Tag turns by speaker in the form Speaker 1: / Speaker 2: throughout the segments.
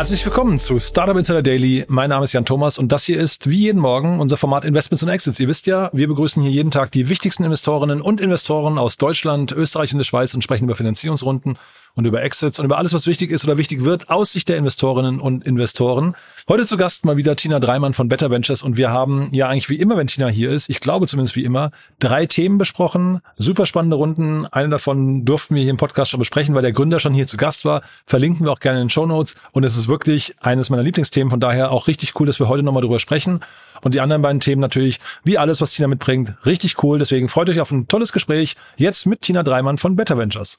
Speaker 1: Herzlich willkommen zu Startup Insider Daily. Mein Name ist Jan Thomas und das hier ist wie jeden Morgen unser Format Investments und Exits. Ihr wisst ja, wir begrüßen hier jeden Tag die wichtigsten Investorinnen und Investoren aus Deutschland, Österreich und der Schweiz und sprechen über Finanzierungsrunden und über Exits und über alles, was wichtig ist oder wichtig wird aus Sicht der Investorinnen und Investoren. Heute zu Gast mal wieder Tina Dreimann von Better Ventures und wir haben ja eigentlich wie immer, wenn Tina hier ist, ich glaube zumindest wie immer, drei Themen besprochen. Super spannende Runden. Eine davon durften wir hier im Podcast schon besprechen, weil der Gründer schon hier zu Gast war. Verlinken wir auch gerne in den Show Notes und es ist wirklich eines meiner Lieblingsthemen. Von daher auch richtig cool, dass wir heute nochmal drüber sprechen. Und die anderen beiden Themen natürlich, wie alles, was Tina mitbringt, richtig cool. Deswegen freut euch auf ein tolles Gespräch jetzt mit Tina Dreimann von Better Ventures.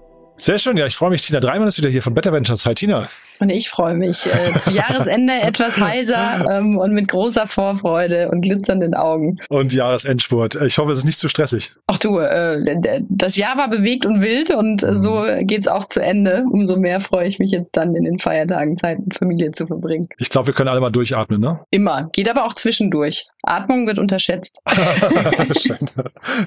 Speaker 1: Sehr schön, ja, ich freue mich. Tina Dreimann ist wieder hier von Better Ventures. Hi Tina.
Speaker 2: Und ich freue mich. Äh, zu Jahresende etwas heiser ähm, und mit großer Vorfreude und glitzernden Augen.
Speaker 1: Und Jahresendspurt. Ich hoffe, es ist nicht zu stressig.
Speaker 2: Ach du, äh, das Jahr war bewegt und wild und äh, so geht's auch zu Ende. Umso mehr freue ich mich jetzt dann in den Feiertagen Zeit mit Familie zu verbringen.
Speaker 1: Ich glaube, wir können alle mal durchatmen, ne?
Speaker 2: Immer. Geht aber auch zwischendurch. Atmung wird unterschätzt.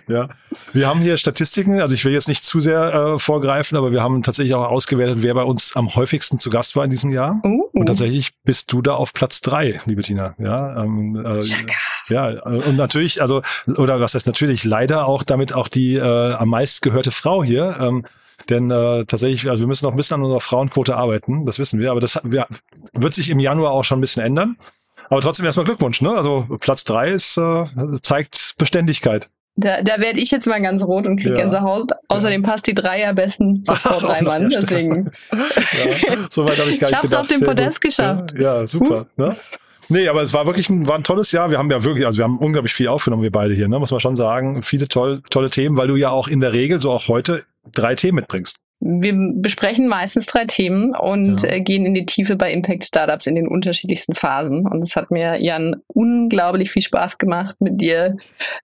Speaker 1: Ja. Wir haben hier Statistiken, also ich will jetzt nicht zu sehr äh, vorgreifen, aber wir haben tatsächlich auch ausgewertet, wer bei uns am häufigsten zu Gast war in diesem Jahr. Uh. Und tatsächlich bist du da auf Platz drei, liebe Tina. Ja, ähm, äh, ja, und natürlich, also, oder was heißt natürlich, leider auch damit auch die äh, am meist gehörte Frau hier. Ähm, denn äh, tatsächlich, also wir müssen noch ein bisschen an unserer Frauenquote arbeiten, das wissen wir, aber das ja, wird sich im Januar auch schon ein bisschen ändern. Aber trotzdem erstmal Glückwunsch, ne? Also Platz drei ist, äh, zeigt Beständigkeit.
Speaker 2: Da, da werde ich jetzt mal ganz rot und kriege ja. Gänsehaut. Außerdem ja. passt die Dreier bestens zu Frau Dreimann. Deswegen.
Speaker 1: ja, so weit habe ich gar ich nicht
Speaker 2: Ich habe es auf dem Podest geschafft.
Speaker 1: Ja, super. Ne? Nee, aber es war wirklich ein, war ein tolles Jahr. Wir haben ja wirklich, also wir haben unglaublich viel aufgenommen, wir beide hier, ne? muss man schon sagen. Viele toll, tolle Themen, weil du ja auch in der Regel, so auch heute, drei Themen mitbringst
Speaker 2: wir besprechen meistens drei Themen und ja. Äh, gehen in die Tiefe bei Impact Startups in den unterschiedlichsten Phasen. Und es hat mir, Jan, unglaublich viel Spaß gemacht, mit dir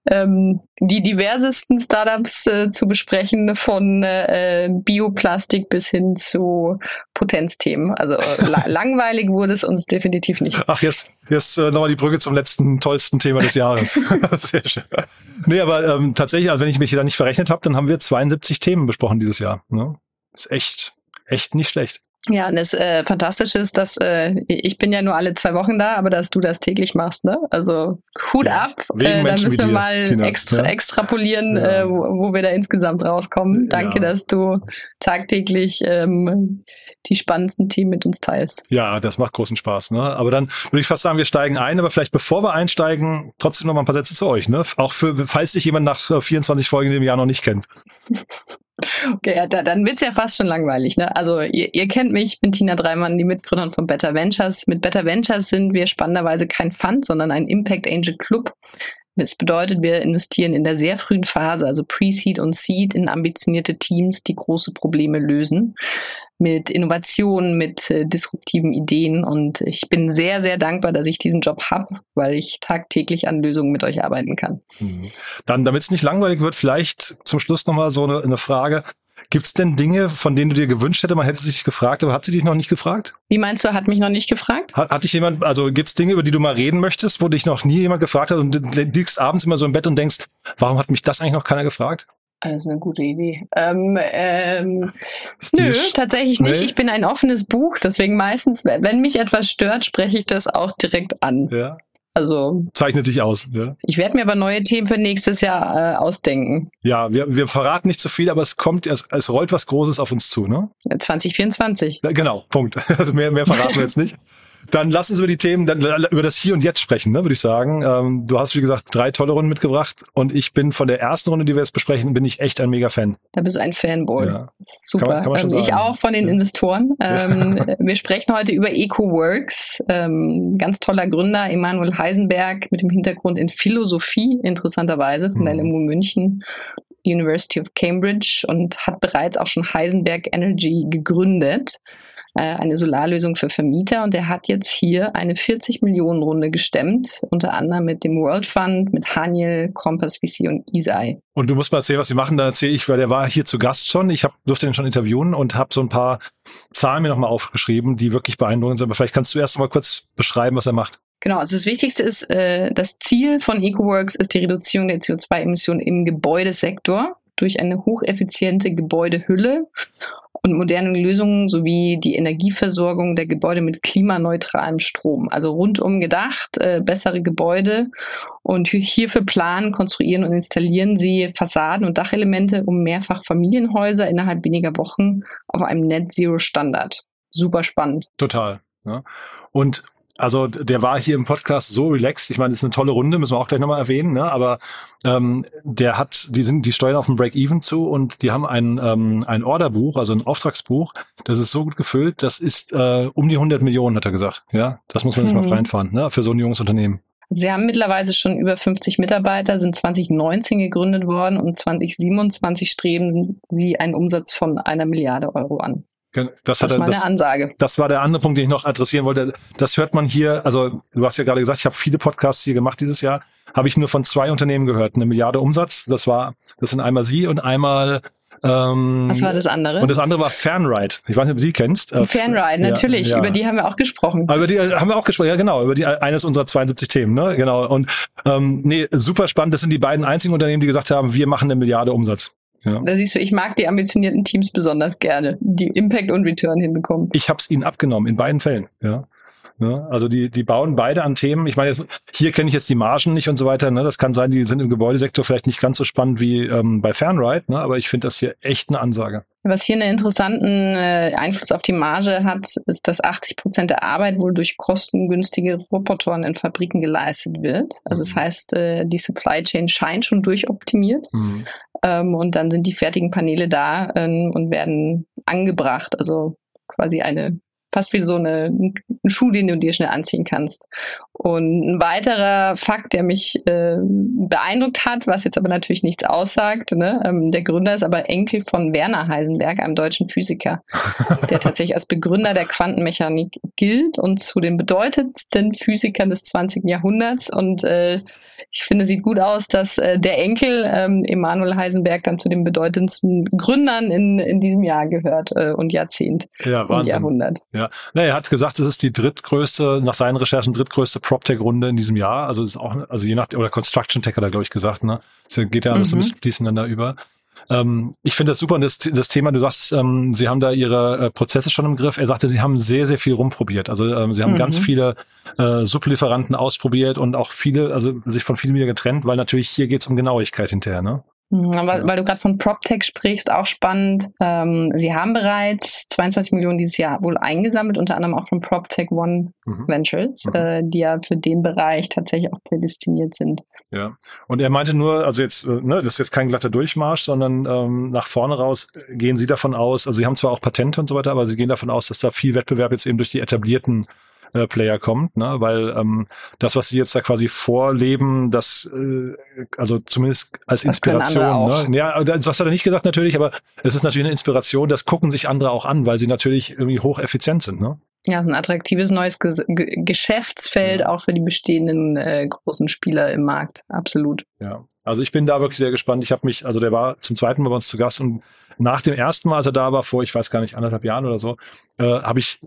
Speaker 2: ähm, die diversesten Startups äh, zu besprechen, von äh, Bioplastik bis hin zu Potenzthemen. Also la langweilig wurde es uns definitiv nicht.
Speaker 1: Ach, jetzt, jetzt äh, nochmal die Brücke zum letzten tollsten Thema des Jahres. Sehr schön. Nee, aber ähm, tatsächlich, also wenn ich mich da nicht verrechnet habe, dann haben wir 72 Themen besprochen dieses Jahr. Ne? Ist echt, echt nicht schlecht.
Speaker 2: Ja, und das äh, Fantastische ist, dass äh, ich bin ja nur alle zwei Wochen da, aber dass du das täglich machst, ne? Also Hut ja, ab. Äh, da müssen wir dir, mal extra, ja. extrapolieren, ja. äh, wo, wo, wir da insgesamt rauskommen. Danke, dass du tagtäglich ähm, die spannendsten Themen mit uns teilst.
Speaker 1: Ja, das macht großen Spaß. Ne? Aber dann würde ich fast sagen, wir steigen ein, aber vielleicht bevor wir einsteigen, trotzdem noch mal ein paar Sätze zu euch. Ne? Auch für, falls sich jemand nach 24 äh, Folgen dem Jahr noch nicht kennt.
Speaker 2: Okay, ja, da, dann wird's ja fast schon langweilig. Ne? Also ihr, ihr kennt mich, ich bin Tina Dreimann, die Mitgründerin von Better Ventures. Mit Better Ventures sind wir spannenderweise kein Fund, sondern ein Impact Angel Club. Das bedeutet, wir investieren in der sehr frühen Phase, also Pre-Seed und Seed, in ambitionierte Teams, die große Probleme lösen, mit Innovationen, mit äh, disruptiven Ideen. Und ich bin sehr, sehr dankbar, dass ich diesen Job habe, weil ich tagtäglich an Lösungen mit euch arbeiten kann.
Speaker 1: Mhm. Dann, damit es nicht langweilig wird, vielleicht zum Schluss nochmal so eine, eine Frage. Gibt es denn Dinge, von denen du dir gewünscht hätte, man hätte sich gefragt, aber hat sie dich noch nicht gefragt?
Speaker 2: Wie meinst du, hat mich noch nicht gefragt?
Speaker 1: Hat, hat dich jemand, also gibt es Dinge, über die du mal reden möchtest, wo dich noch nie jemand gefragt hat und du liegst abends immer so im Bett und denkst, warum hat mich das eigentlich noch keiner gefragt?
Speaker 2: Das ist eine gute Idee. Ähm, ähm, nö, tatsächlich nicht. Nee? Ich bin ein offenes Buch, deswegen meistens, wenn mich etwas stört, spreche ich das auch direkt an.
Speaker 1: Ja.
Speaker 2: Also
Speaker 1: zeichnet dich aus. Ja.
Speaker 2: Ich werde mir aber neue Themen für nächstes Jahr äh, ausdenken.
Speaker 1: Ja, wir, wir verraten nicht zu so viel, aber es kommt, es, es rollt was Großes auf uns zu, ne?
Speaker 2: 2024.
Speaker 1: Ja, genau, Punkt. Also mehr, mehr verraten wir jetzt nicht. Dann lass uns über die Themen, dann, über das Hier und Jetzt sprechen, ne, würde ich sagen. Ähm, du hast, wie gesagt, drei tolle Runden mitgebracht und ich bin von der ersten Runde, die wir jetzt besprechen, bin ich echt ein mega Fan.
Speaker 2: Da bist du ein Fanboy. Ja. Super. Kann man, kann man ähm, ich auch von den ja. Investoren. Ähm, ja. Wir sprechen heute über EcoWorks. Ähm, ganz toller Gründer, Emanuel Heisenberg, mit dem Hintergrund in Philosophie, interessanterweise, von der mhm. LMU München. University of Cambridge und hat bereits auch schon Heisenberg Energy gegründet. Äh, eine Solarlösung für Vermieter und er hat jetzt hier eine 40 Millionen Runde gestemmt, unter anderem mit dem World Fund, mit Haniel, Compass VC und Isai.
Speaker 1: Und du musst mal erzählen, was sie machen, dann erzähle ich, weil der war hier zu Gast schon. Ich hab, durfte ihn schon interviewen und habe so ein paar Zahlen mir nochmal aufgeschrieben, die wirklich beeindruckend sind. Aber vielleicht kannst du erst mal kurz beschreiben, was er macht.
Speaker 2: Genau, also das Wichtigste ist, äh, das Ziel von EcoWorks ist die Reduzierung der CO2-Emissionen im Gebäudesektor durch eine hocheffiziente Gebäudehülle und moderne Lösungen sowie die Energieversorgung der Gebäude mit klimaneutralem Strom. Also rundum gedacht, äh, bessere Gebäude und hierfür planen, konstruieren und installieren sie Fassaden und Dachelemente um mehrfach Familienhäuser innerhalb weniger Wochen auf einem Net Zero Standard. Super spannend.
Speaker 1: Total. Ja. Und also der war hier im Podcast so relaxed. Ich meine, das ist eine tolle Runde, müssen wir auch gleich nochmal erwähnen. Ne? Aber ähm, der hat, die sind, die steuern auf ein Break-Even zu und die haben ein ähm, ein Orderbuch, also ein Auftragsbuch. Das ist so gut gefüllt. Das ist äh, um die 100 Millionen, hat er gesagt. Ja, das muss man nicht mhm. mal reinfahren, ne? Für so ein junges Unternehmen.
Speaker 2: Sie haben mittlerweile schon über 50 Mitarbeiter, sind 2019 gegründet worden und 2027 streben sie einen Umsatz von einer Milliarde Euro an.
Speaker 1: Das, das war meine Ansage. Das war der andere Punkt, den ich noch adressieren wollte. Das hört man hier, also du hast ja gerade gesagt, ich habe viele Podcasts hier gemacht dieses Jahr, habe ich nur von zwei Unternehmen gehört. Eine Milliarde Umsatz, das war, das sind einmal Sie und einmal
Speaker 2: ähm, Was war das andere?
Speaker 1: Und das andere war Fanride. Ich weiß nicht, ob du die kennst.
Speaker 2: Die Fanride, natürlich. Ja, ja. Über die haben wir auch gesprochen.
Speaker 1: Aber über die haben wir auch gesprochen, ja genau. Über die eines unserer 72 Themen, ne? Genau. Und ähm, nee, super spannend. Das sind die beiden einzigen Unternehmen, die gesagt haben, wir machen eine Milliarde Umsatz.
Speaker 2: Ja. Da siehst du, ich mag die ambitionierten Teams besonders gerne, die Impact und Return hinbekommen.
Speaker 1: Ich habe es ihnen abgenommen, in beiden Fällen. Ja. Ne? Also die, die bauen beide an Themen. Ich meine, hier kenne ich jetzt die Margen nicht und so weiter. Ne? Das kann sein, die sind im Gebäudesektor vielleicht nicht ganz so spannend wie ähm, bei Fernride, ne? aber ich finde das hier echt eine Ansage.
Speaker 2: Was hier einen interessanten äh, Einfluss auf die Marge hat, ist, dass 80 Prozent der Arbeit wohl durch kostengünstige Robotoren in Fabriken geleistet wird. Also mhm. das heißt, äh, die Supply Chain scheint schon durchoptimiert. Mhm. Ähm, und dann sind die fertigen Paneele da ähm, und werden angebracht. Also quasi eine fast wie so eine, ein Schuh, den du dir schnell anziehen kannst. Und ein weiterer Fakt, der mich äh, beeindruckt hat, was jetzt aber natürlich nichts aussagt, ne? Ähm, der Gründer ist aber Enkel von Werner Heisenberg, einem deutschen Physiker, der tatsächlich als Begründer der Quantenmechanik gilt und zu den bedeutendsten Physikern des 20. Jahrhunderts. Und äh, ich finde, sieht gut aus, dass äh, der Enkel ähm, Emanuel Heisenberg dann zu den bedeutendsten Gründern in, in diesem Jahr gehört äh, und Jahrzehnt
Speaker 1: ja, und
Speaker 2: Jahrhundert.
Speaker 1: Ja, Na, er hat gesagt, es ist die drittgrößte, nach seinen Recherchen drittgrößte PropTech-Runde in diesem Jahr. Also es ist auch, also je nach, oder Construction Tech hat er, glaube ich, gesagt, ne? Es geht ja alles mhm. ein bisschen fließend dann da über. Ähm, ich finde das super und das, das Thema, du sagst, ähm, Sie haben da Ihre äh, Prozesse schon im Griff. Er sagte, Sie haben sehr, sehr viel rumprobiert. Also ähm, Sie haben mhm. ganz viele äh, Sublieferanten ausprobiert und auch viele, also sich von vielen wieder getrennt, weil natürlich hier geht es um Genauigkeit hinterher, ne?
Speaker 2: Mhm, weil, weil du gerade von PropTech sprichst, auch spannend. Ähm, sie haben bereits 22 Millionen dieses Jahr wohl eingesammelt, unter anderem auch von PropTech One mhm. Ventures, mhm. Äh, die ja für den Bereich tatsächlich auch prädestiniert sind.
Speaker 1: Ja, und er meinte nur, also jetzt, äh, ne, das ist jetzt kein glatter Durchmarsch, sondern ähm, nach vorne raus gehen Sie davon aus, also Sie haben zwar auch Patente und so weiter, aber Sie gehen davon aus, dass da viel Wettbewerb jetzt eben durch die etablierten äh, Player kommt, ne? weil ähm, das, was sie jetzt da quasi vorleben, das äh, also zumindest als Inspiration. Ne? Ja, das hat er nicht gesagt natürlich, aber es ist natürlich eine Inspiration, das gucken sich andere auch an, weil sie natürlich irgendwie hocheffizient sind. Ne?
Speaker 2: Ja, so ein attraktives neues Ge Geschäftsfeld ja. auch für die bestehenden äh, großen Spieler im Markt. Absolut.
Speaker 1: Ja, also ich bin da wirklich sehr gespannt. Ich habe mich, also der war zum zweiten Mal bei uns zu Gast und nach dem ersten Mal, als er da war, vor ich weiß gar nicht anderthalb Jahren oder so, äh, habe ich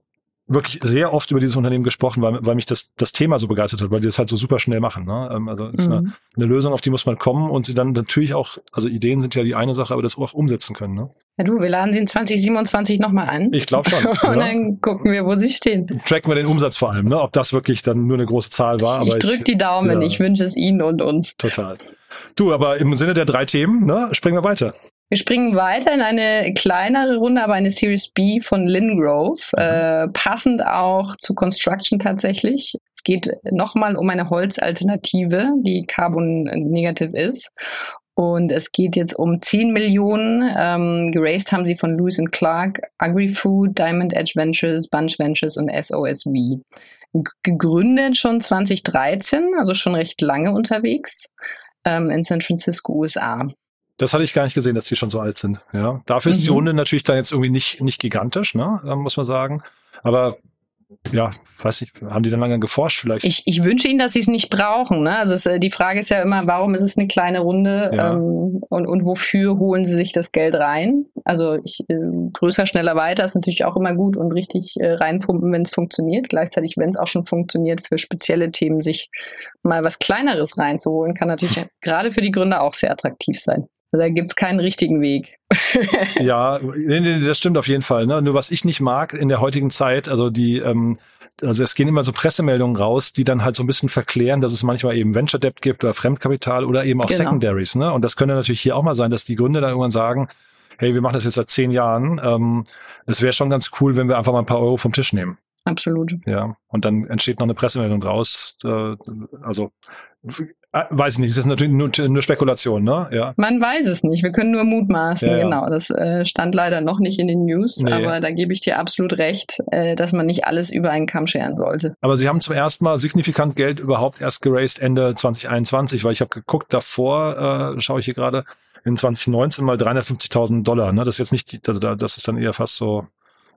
Speaker 1: wirklich sehr oft über dieses Unternehmen gesprochen, weil, weil mich das, das Thema so begeistert hat, weil die das halt so super schnell machen. Ne? Ähm, also es ist mhm. eine, eine Lösung, auf die muss man kommen und sie dann natürlich auch, also Ideen sind ja die eine Sache, aber das auch umsetzen können. Ne?
Speaker 2: Ja du, wir laden sie in 2027 nochmal an.
Speaker 1: Ich glaube schon.
Speaker 2: und ja. dann gucken wir, wo sie stehen.
Speaker 1: Tracken wir den Umsatz vor allem, ne? ob das wirklich dann nur eine große Zahl war.
Speaker 2: Ich, ich drücke die Daumen, ja. ich wünsche es Ihnen und uns.
Speaker 1: Total. Du, aber im Sinne der drei Themen, ne, springen wir weiter.
Speaker 2: Wir springen weiter in eine kleinere Runde, aber eine Series B von Lingrove, mhm. äh, passend auch zu Construction tatsächlich. Es geht nochmal um eine Holzalternative, die carbon negative ist. Und es geht jetzt um 10 Millionen. Ähm, geraced haben sie von Lewis Clark, AgriFood, Diamond Edge Ventures, Bunch Ventures und SOSV. Gegründet schon 2013, also schon recht lange unterwegs ähm, in San Francisco, USA.
Speaker 1: Das hatte ich gar nicht gesehen, dass die schon so alt sind. Ja, dafür ist die mhm. Runde natürlich dann jetzt irgendwie nicht nicht gigantisch, ne, muss man sagen. Aber ja, weiß ich, haben die dann lange geforscht vielleicht?
Speaker 2: Ich, ich wünsche ihnen, dass sie es nicht brauchen. Ne? Also es, äh, die Frage ist ja immer, warum ist es eine kleine Runde ja. ähm, und, und wofür holen sie sich das Geld rein? Also ich, äh, größer, schneller, weiter ist natürlich auch immer gut und richtig äh, reinpumpen, wenn es funktioniert. Gleichzeitig, wenn es auch schon funktioniert, für spezielle Themen sich mal was Kleineres reinzuholen, kann natürlich gerade für die Gründer auch sehr attraktiv sein. Da gibt's keinen richtigen Weg.
Speaker 1: ja, nee, nee, das stimmt auf jeden Fall. Ne? Nur was ich nicht mag in der heutigen Zeit, also die, ähm, also es gehen immer so Pressemeldungen raus, die dann halt so ein bisschen verklären, dass es manchmal eben Venture Debt gibt oder Fremdkapital oder eben auch genau. Secondaries. Ne? Und das könnte natürlich hier auch mal sein, dass die Gründer dann irgendwann sagen, hey, wir machen das jetzt seit zehn Jahren. Ähm, es wäre schon ganz cool, wenn wir einfach mal ein paar Euro vom Tisch nehmen.
Speaker 2: Absolut.
Speaker 1: Ja, und dann entsteht noch eine Pressemeldung draus. Äh, also weiß ich nicht, das ist natürlich nur, nur, Spekulation, ne? Ja.
Speaker 2: Man weiß es nicht. Wir können nur mutmaßen, ja, ja. genau. Das äh, stand leider noch nicht in den News, nee. aber da gebe ich dir absolut recht, äh, dass man nicht alles über einen Kamm scheren sollte.
Speaker 1: Aber Sie haben zum ersten Mal signifikant Geld überhaupt erst geraced Ende 2021, weil ich habe geguckt, davor äh, schaue ich hier gerade in 2019 mal 350.000 Dollar. Ne? Das ist jetzt nicht, also da, das ist dann eher fast so,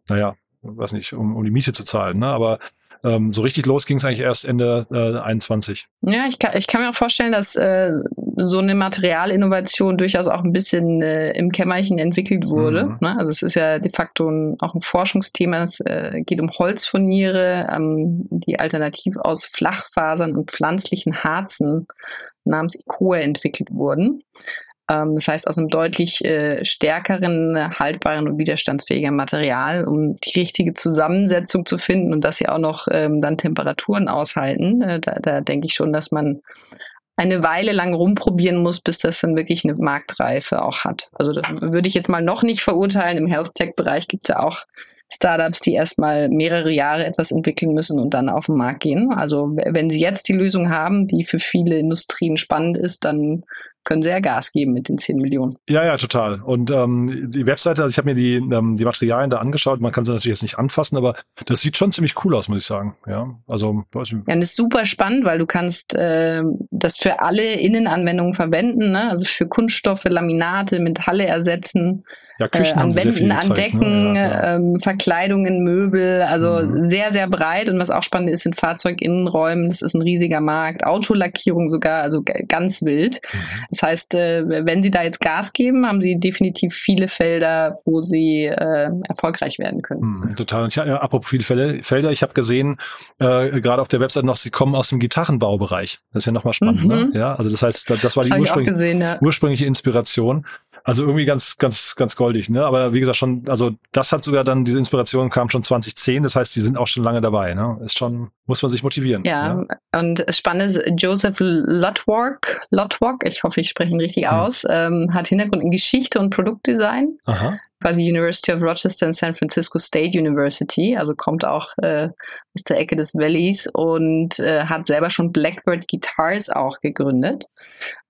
Speaker 1: naja, weiß nicht, um, um die Miete zu zahlen. Ne? Aber ähm, so richtig los ging es eigentlich erst Ende äh, 21.
Speaker 2: Ja, ich kann, ich kann mir auch vorstellen, dass äh, so eine Materialinnovation durchaus auch ein bisschen äh, im Kämmerchen entwickelt wurde. Mhm. Ne? Also es ist ja de facto ein, auch ein Forschungsthema. Es äh, geht um Holzfurniere, ähm, die alternativ aus Flachfasern und pflanzlichen Harzen namens Ecoa entwickelt wurden. Ähm, das heißt aus einem deutlich äh, stärkeren, haltbaren und widerstandsfähigen Material, um die richtige Zusammensetzung zu finden und dass sie auch noch ähm, dann Temperaturen aushalten. Äh, da, da denke ich schon, dass man eine Weile lang rumprobieren muss, bis das dann wirklich eine Marktreife auch hat. Also das würde ich jetzt mal noch nicht verurteilen. Im Health Tech-Bereich gibt es ja auch Startups, die erstmal mehrere Jahre etwas entwickeln müssen und dann auf den Markt gehen. Also wenn sie jetzt die Lösung haben, die für viele Industrien spannend ist, dann können sie ja Gas geben mit den 10 Millionen.
Speaker 1: Ja, ja, total. Und ähm, die Webseite, also ich habe mir die, ähm, die Materialien da angeschaut, man kann sie natürlich jetzt nicht anfassen, aber das sieht schon ziemlich cool aus, muss ich sagen. Ja, also
Speaker 2: weiß ich. Ja, das ist super spannend, weil du kannst äh, das für alle Innenanwendungen verwenden, ne? also für Kunststoffe, Laminate, Metalle ersetzen ja, Küchen äh, an Wänden, an Decken, ne? ja, ähm, Verkleidungen, Möbel, also mhm. sehr, sehr breit. Und was auch spannend ist, sind Fahrzeuginnenräumen, das ist ein riesiger Markt, Autolackierung sogar, also ganz wild. Mhm. Das heißt, äh, wenn Sie da jetzt Gas geben, haben Sie definitiv viele Felder, wo Sie äh, erfolgreich werden können.
Speaker 1: Mhm, total. Und ich, ja, apropos viele Felder, ich habe gesehen, äh, gerade auf der Website noch, Sie kommen aus dem Gitarrenbaubereich. Das ist ja nochmal spannend, ne? mhm. ne? Ja, also das heißt, das war die das ursprüngliche, gesehen, ja. ursprüngliche Inspiration. Also irgendwie ganz, ganz, ganz goldig, ne? Aber wie gesagt, schon, also das hat sogar dann, diese Inspiration kam schon 2010, das heißt, die sind auch schon lange dabei, ne? Ist schon, muss man sich motivieren.
Speaker 2: Ja, ja? und spannend ist, Joseph Lotwalk, Lotwalk, ich hoffe, ich spreche ihn richtig hm. aus, ähm, hat Hintergrund in Geschichte und Produktdesign. Aha quasi University of Rochester und San Francisco State University, also kommt auch äh, aus der Ecke des Valleys und äh, hat selber schon Blackbird Guitars auch gegründet.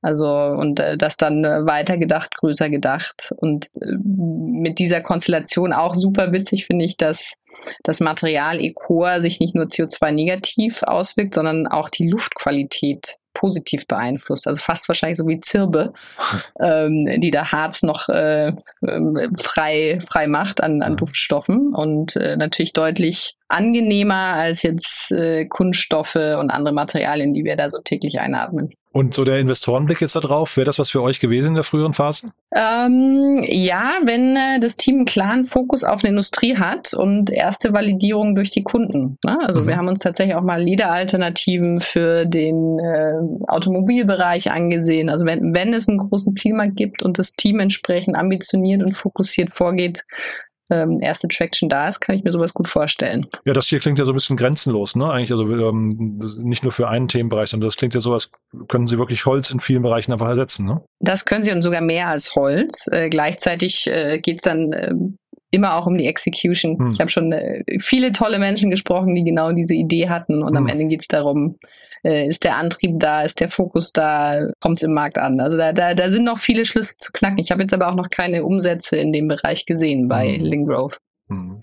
Speaker 2: Also und äh, das dann äh, weiter gedacht, größer gedacht und äh, mit dieser Konstellation auch super witzig finde ich, dass das Material Ecor sich nicht nur CO2-negativ auswirkt, sondern auch die Luftqualität positiv beeinflusst. Also fast wahrscheinlich so wie Zirbe, ähm, die da Harz noch äh, ähm, frei, frei macht an, an Duftstoffen und äh, natürlich deutlich angenehmer als jetzt äh, Kunststoffe und andere Materialien, die wir da so täglich einatmen.
Speaker 1: Und so der Investorenblick jetzt da drauf, wäre das was für euch gewesen in der früheren Phase?
Speaker 2: Ähm, ja, wenn äh, das Team einen klaren Fokus auf eine Industrie hat und erste Validierung durch die Kunden. Ne? Also mhm. wir haben uns tatsächlich auch mal Leader-Alternativen für den äh, Automobilbereich angesehen. Also wenn, wenn es einen großen Zielmarkt gibt und das Team entsprechend ambitioniert und fokussiert vorgeht, ähm, erste Traction da ist, kann ich mir sowas gut vorstellen.
Speaker 1: Ja, das hier klingt ja so ein bisschen grenzenlos, ne? Eigentlich, also ähm, nicht nur für einen Themenbereich, sondern das klingt ja so, als können Sie wirklich Holz in vielen Bereichen einfach ersetzen, ne?
Speaker 2: Das können Sie und sogar mehr als Holz. Äh, gleichzeitig äh, geht es dann äh, immer auch um die Execution. Hm. Ich habe schon äh, viele tolle Menschen gesprochen, die genau diese Idee hatten und hm. am Ende geht es darum, äh, ist der Antrieb da, ist der Fokus da, kommt es im Markt an. Also da, da, da sind noch viele Schlüsse zu knacken. Ich habe jetzt aber auch noch keine Umsätze in dem Bereich gesehen bei hm. Lingrove. Hm.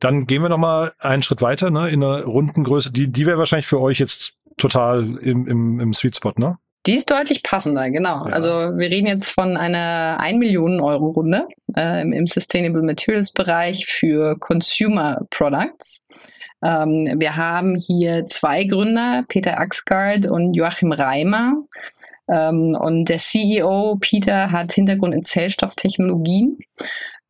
Speaker 1: Dann gehen wir nochmal einen Schritt weiter, ne, in einer Rundengröße. Die, die wäre wahrscheinlich für euch jetzt total im, im, im Sweet Spot, ne?
Speaker 2: Die ist deutlich passender, genau. Ja. Also wir reden jetzt von einer 1 Millionen Euro Runde äh, im, im Sustainable Materials Bereich für Consumer Products. Ähm, wir haben hier zwei Gründer, Peter Axgard und Joachim Reimer. Ähm, und der CEO Peter hat Hintergrund in Zellstofftechnologien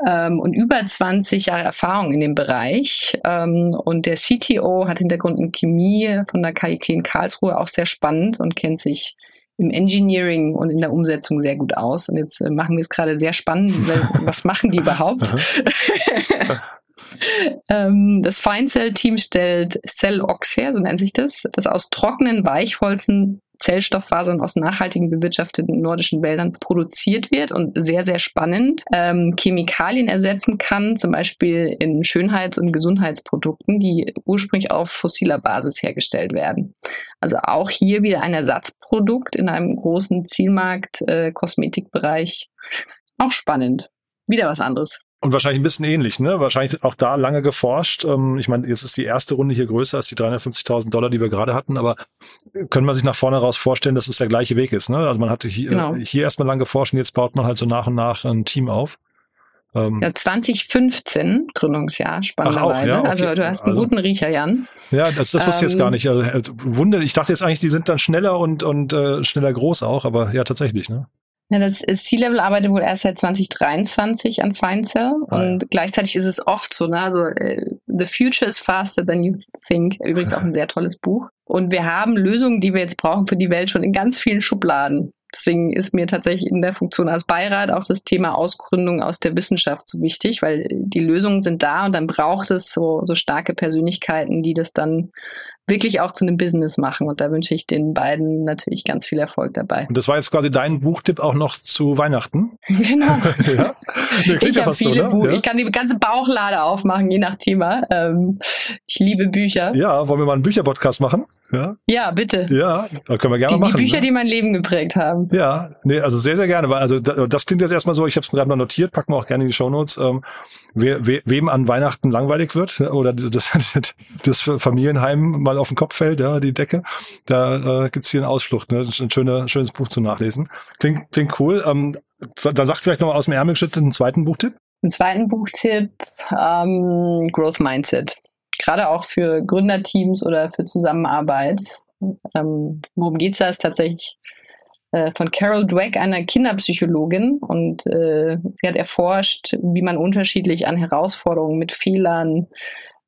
Speaker 2: ähm, und über 20 Jahre Erfahrung in dem Bereich. Ähm, und der CTO hat Hintergrund in Chemie von der KIT in Karlsruhe, auch sehr spannend und kennt sich im Engineering und in der Umsetzung sehr gut aus. Und jetzt äh, machen wir es gerade sehr spannend. Was machen die überhaupt? ähm, das Feincell-Team stellt Cell-Ox her, so nennt sich das, das aus trockenen Weichholzen Zellstofffasern aus nachhaltigen bewirtschafteten nordischen Wäldern produziert wird und sehr, sehr spannend ähm, Chemikalien ersetzen kann, zum Beispiel in Schönheits- und Gesundheitsprodukten, die ursprünglich auf fossiler Basis hergestellt werden. Also auch hier wieder ein Ersatzprodukt in einem großen Zielmarkt, äh, Kosmetikbereich. Auch spannend. Wieder was anderes.
Speaker 1: Und wahrscheinlich ein bisschen ähnlich, ne? Wahrscheinlich auch da lange geforscht. Ähm, ich meine, jetzt ist die erste Runde hier größer als die 350.000 Dollar, die wir gerade hatten, aber können wir sich nach vorne raus vorstellen, dass es der gleiche Weg ist, ne? Also man hatte hier, genau. hier erstmal lang geforscht und jetzt baut man halt so nach und nach ein Team auf.
Speaker 2: Ähm, ja, 2015 Gründungsjahr, spannenderweise. Ja, okay. Also du hast einen also, guten Riecher, Jan.
Speaker 1: Ja, das, das wusste ich jetzt gar ähm, nicht. Also, äh, Wunder, ich dachte jetzt eigentlich, die sind dann schneller und, und äh, schneller groß auch, aber ja, tatsächlich, ne?
Speaker 2: Ja, das C-Level arbeitet wohl erst seit 2023 an Feindsel ah, und ja. gleichzeitig ist es oft so, ne, also uh, The Future is faster than you think. Übrigens auch ein sehr tolles Buch. Und wir haben Lösungen, die wir jetzt brauchen für die Welt schon in ganz vielen Schubladen. Deswegen ist mir tatsächlich in der Funktion als Beirat auch das Thema Ausgründung aus der Wissenschaft so wichtig, weil die Lösungen sind da und dann braucht es so, so starke Persönlichkeiten, die das dann wirklich auch zu einem Business machen. Und da wünsche ich den beiden natürlich ganz viel Erfolg dabei.
Speaker 1: Und das war jetzt quasi dein Buchtipp auch noch zu Weihnachten?
Speaker 2: Genau. ja? Nee, ich habe viele so, ne? Ja? Ich kann die ganze Bauchlade aufmachen, je nach Thema. Ähm, ich liebe Bücher.
Speaker 1: Ja, wollen wir mal einen Bücherpodcast machen?
Speaker 2: Ja, ja bitte.
Speaker 1: Ja, können wir gerne
Speaker 2: die,
Speaker 1: machen.
Speaker 2: Die Bücher, ne? die mein Leben geprägt haben.
Speaker 1: Ja, nee, also sehr, sehr gerne. Weil also das klingt jetzt erstmal so, ich habe es gerade noch notiert, packen wir auch gerne in die Shownotes. Ähm, wer, we, wem an Weihnachten langweilig wird oder das, das Familienheim mal auf den Kopf fällt, ja, die Decke, da äh, gibt's hier eine Ausflucht, ne? ein schöner, schönes Buch zum Nachlesen. Klingt, klingt cool. Ähm, dann sagt vielleicht noch mal aus dem Ärmel geschüttelt einen zweiten Buchtipp.
Speaker 2: Einen zweiten Buchtipp, ähm, Growth Mindset gerade auch für Gründerteams oder für Zusammenarbeit. Ähm, worum geht's da? Ist tatsächlich äh, von Carol Dweck, einer Kinderpsychologin. Und äh, sie hat erforscht, wie man unterschiedlich an Herausforderungen mit Fehlern,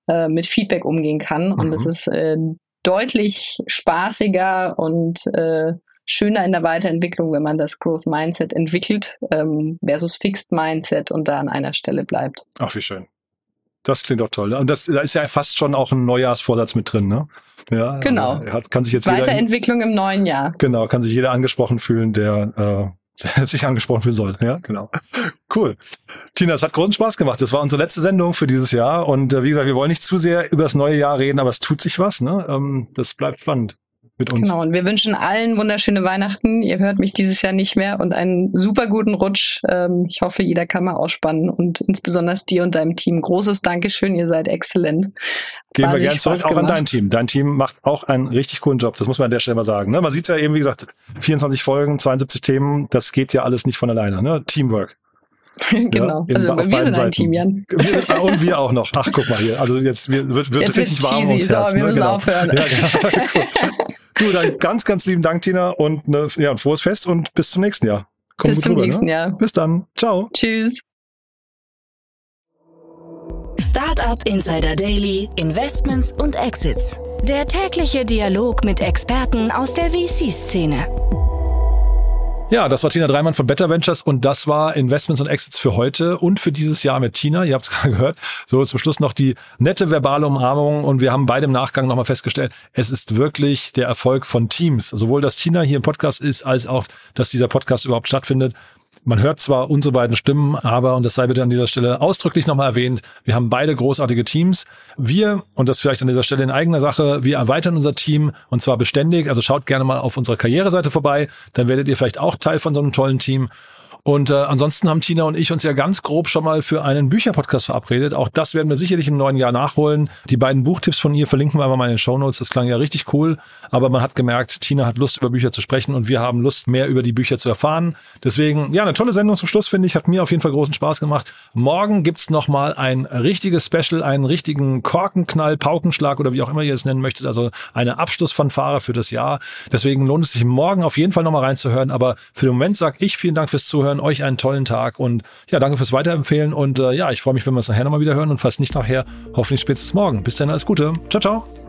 Speaker 2: äh, mit Feedback umgehen kann. Und es mhm. ist äh, deutlich spaßiger und äh, schöner in der Weiterentwicklung, wenn man das Growth Mindset entwickelt ähm, versus Fixed Mindset und da an einer Stelle bleibt.
Speaker 1: Ach, wie schön. Das klingt doch toll. Und das, da ist ja fast schon auch ein Neujahrsvorsatz mit drin, ne?
Speaker 2: Ja, genau.
Speaker 1: Hat, kann sich jetzt
Speaker 2: Weiterentwicklung jeder, im neuen Jahr.
Speaker 1: Genau, kann sich jeder angesprochen fühlen, der äh, sich angesprochen fühlen soll. Ja, genau. Cool. Tina, es hat großen Spaß gemacht. Das war unsere letzte Sendung für dieses Jahr. Und äh, wie gesagt, wir wollen nicht zu sehr über das neue Jahr reden, aber es tut sich was. Ne? Ähm, das bleibt spannend mit uns.
Speaker 2: Genau, und wir wünschen allen wunderschöne Weihnachten. Ihr hört mich dieses Jahr nicht mehr und einen super guten Rutsch. Ähm, ich hoffe, jeder kann mal ausspannen und insbesondere dir und deinem Team. Großes Dankeschön, ihr seid exzellent.
Speaker 1: Gehen wir gerne zurück, auch an dein Team. Dein Team macht auch einen richtig coolen Job, das muss man an der Stelle mal sagen. Ne? Man sieht ja eben, wie gesagt, 24 Folgen, 72 Themen, das geht ja alles nicht von alleine. Ne? Teamwork.
Speaker 2: genau. Ja, also wir sind ein Team, Jan.
Speaker 1: Wir, und wir auch noch. Ach, guck mal hier. Also jetzt wird, wird jetzt richtig warm ums Herz.
Speaker 2: So, wir ne? müssen genau. aufhören. Ja, genau.
Speaker 1: Du, dann ganz, ganz lieben Dank, Tina, und ne, ja, ein frohes Fest und bis zum nächsten Jahr.
Speaker 2: Komm bis zum rüber, nächsten ne? Jahr.
Speaker 1: Bis dann. Ciao.
Speaker 2: Tschüss.
Speaker 3: Startup Insider Daily, Investments und Exits. Der tägliche Dialog mit Experten aus der VC-Szene.
Speaker 1: Ja, das war Tina Dreimann von Better Ventures und das war Investments und Exits für heute und für dieses Jahr mit Tina. Ihr habt es gerade gehört. So zum Schluss noch die nette verbale Umarmung und wir haben beide im Nachgang nochmal festgestellt, es ist wirklich der Erfolg von Teams. Sowohl, dass Tina hier im Podcast ist, als auch, dass dieser Podcast überhaupt stattfindet. Man hört zwar unsere beiden Stimmen, aber, und das sei bitte an dieser Stelle ausdrücklich nochmal erwähnt, wir haben beide großartige Teams. Wir, und das vielleicht an dieser Stelle in eigener Sache, wir erweitern unser Team und zwar beständig. Also schaut gerne mal auf unserer Karriereseite vorbei, dann werdet ihr vielleicht auch Teil von so einem tollen Team. Und äh, ansonsten haben Tina und ich uns ja ganz grob schon mal für einen Bücherpodcast verabredet. Auch das werden wir sicherlich im neuen Jahr nachholen. Die beiden Buchtipps von ihr verlinken wir einfach mal in den Show Notes. Das klang ja richtig cool. Aber man hat gemerkt, Tina hat Lust, über Bücher zu sprechen und wir haben Lust, mehr über die Bücher zu erfahren. Deswegen, ja, eine tolle Sendung zum Schluss, finde ich. Hat mir auf jeden Fall großen Spaß gemacht. Morgen gibt's noch mal ein richtiges Special, einen richtigen Korkenknall, Paukenschlag oder wie auch immer ihr es nennen möchtet. Also eine Abschlussfanfare für das Jahr. Deswegen lohnt es sich morgen auf jeden Fall noch mal reinzuhören. Aber für den Moment sage ich vielen Dank fürs Zuhören, euch einen tollen Tag und ja, danke fürs Weiterempfehlen und äh, ja, ich freue mich, wenn wir es nachher nochmal wieder hören und falls nicht nachher, hoffentlich spätestens morgen. Bis dann, alles Gute. Ciao, ciao.